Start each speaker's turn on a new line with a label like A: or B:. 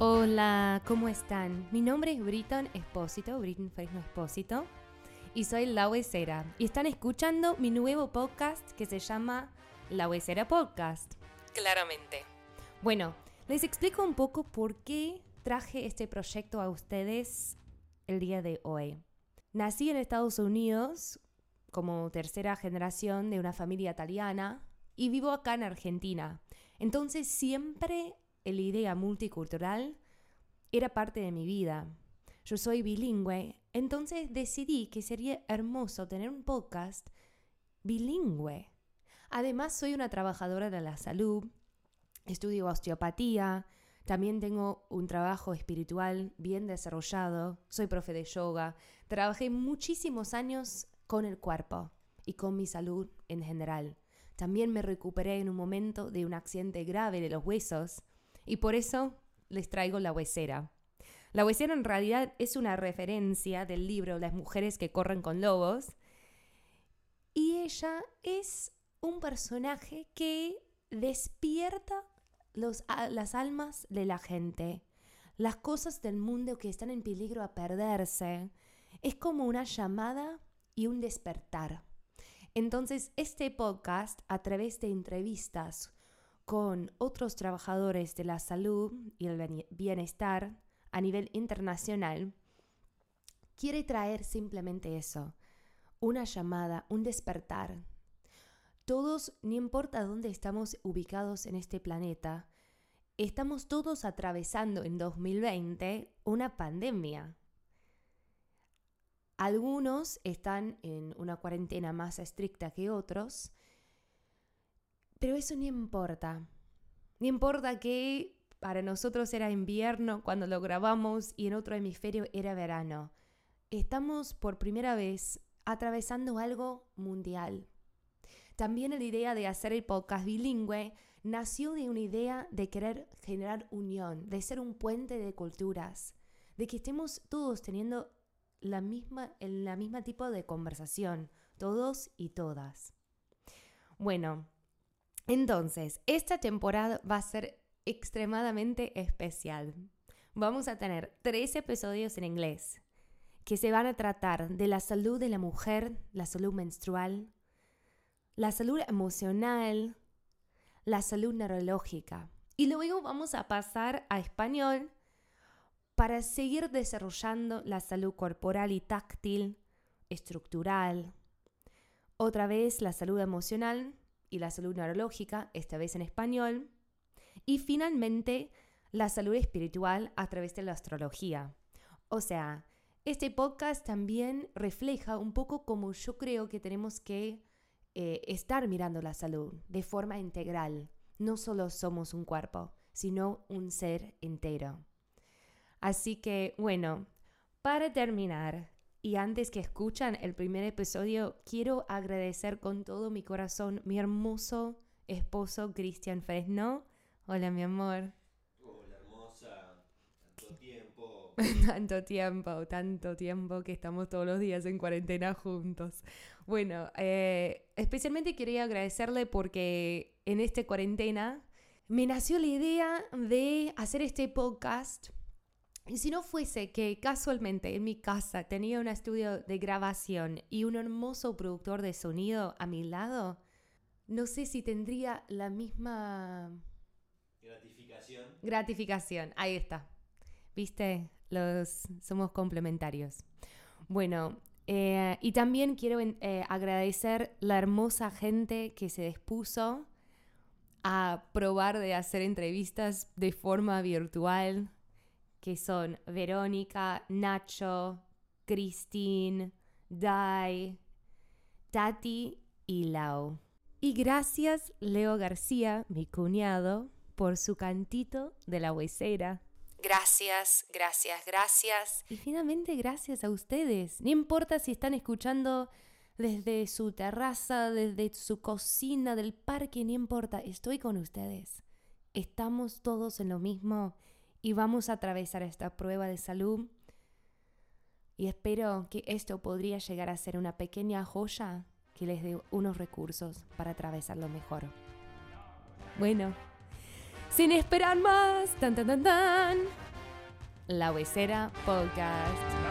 A: Hola, ¿cómo están? Mi nombre es Britton Espósito, Britton Fresno Espósito, y soy La Huesera. Y están escuchando mi nuevo podcast que se llama La Huesera Podcast. Claramente. Bueno, les explico un poco por qué traje este proyecto a ustedes el día de hoy. Nací en Estados Unidos como tercera generación de una familia italiana y vivo acá en Argentina. Entonces siempre la idea multicultural era parte de mi vida. Yo soy bilingüe, entonces decidí que sería hermoso tener un podcast bilingüe. Además, soy una trabajadora de la salud, estudio osteopatía, también tengo un trabajo espiritual bien desarrollado, soy profe de yoga, trabajé muchísimos años con el cuerpo y con mi salud en general. También me recuperé en un momento de un accidente grave de los huesos y por eso les traigo la huesera. La huesera en realidad es una referencia del libro Las mujeres que corren con lobos y ella es un personaje que despierta los, las almas de la gente, las cosas del mundo que están en peligro a perderse. Es como una llamada y un despertar. Entonces, este podcast, a través de entrevistas con otros trabajadores de la salud y el bienestar a nivel internacional, quiere traer simplemente eso, una llamada, un despertar. Todos, no importa dónde estamos ubicados en este planeta, estamos todos atravesando en 2020 una pandemia. Algunos están en una cuarentena más estricta que otros, pero eso ni importa. Ni importa que para nosotros era invierno cuando lo grabamos y en otro hemisferio era verano. Estamos por primera vez atravesando algo mundial. También la idea de hacer el podcast bilingüe nació de una idea de querer generar unión, de ser un puente de culturas, de que estemos todos teniendo la misma, el la misma tipo de conversación, todos y todas. Bueno, entonces, esta temporada va a ser extremadamente especial. Vamos a tener tres episodios en inglés que se van a tratar de la salud de la mujer, la salud menstrual, la salud emocional, la salud neurológica. Y luego vamos a pasar a español para seguir desarrollando la salud corporal y táctil, estructural. Otra vez la salud emocional y la salud neurológica, esta vez en español. Y finalmente, la salud espiritual a través de la astrología. O sea, este podcast también refleja un poco cómo yo creo que tenemos que eh, estar mirando la salud de forma integral. No solo somos un cuerpo, sino un ser entero. Así que, bueno, para terminar, y antes que escuchan el primer episodio, quiero agradecer con todo mi corazón mi hermoso esposo Cristian Fresno. Hola, mi amor.
B: Hola, hermosa. Tanto tiempo.
A: tanto tiempo, tanto tiempo que estamos todos los días en cuarentena juntos. Bueno, eh, especialmente quería agradecerle porque en esta cuarentena me nació la idea de hacer este podcast y si no fuese que casualmente en mi casa tenía un estudio de grabación y un hermoso productor de sonido a mi lado, no sé si tendría la misma...
B: Gratificación.
A: Gratificación, ahí está. ¿Viste? Los somos complementarios. Bueno, eh, y también quiero eh, agradecer la hermosa gente que se dispuso a probar de hacer entrevistas de forma virtual que son Verónica, Nacho, Christine, Dai, Tati y Lau. Y gracias Leo García, mi cuñado, por su cantito de la huesera. Gracias, gracias, gracias. Y finalmente gracias a ustedes. No importa si están escuchando desde su terraza, desde su cocina, del parque, no importa, estoy con ustedes. Estamos todos en lo mismo y vamos a atravesar esta prueba de salud. Y espero que esto podría llegar a ser una pequeña joya que les dé unos recursos para atravesarlo mejor. Bueno, sin esperar más, tan tan tan tan. La Huesera Podcast.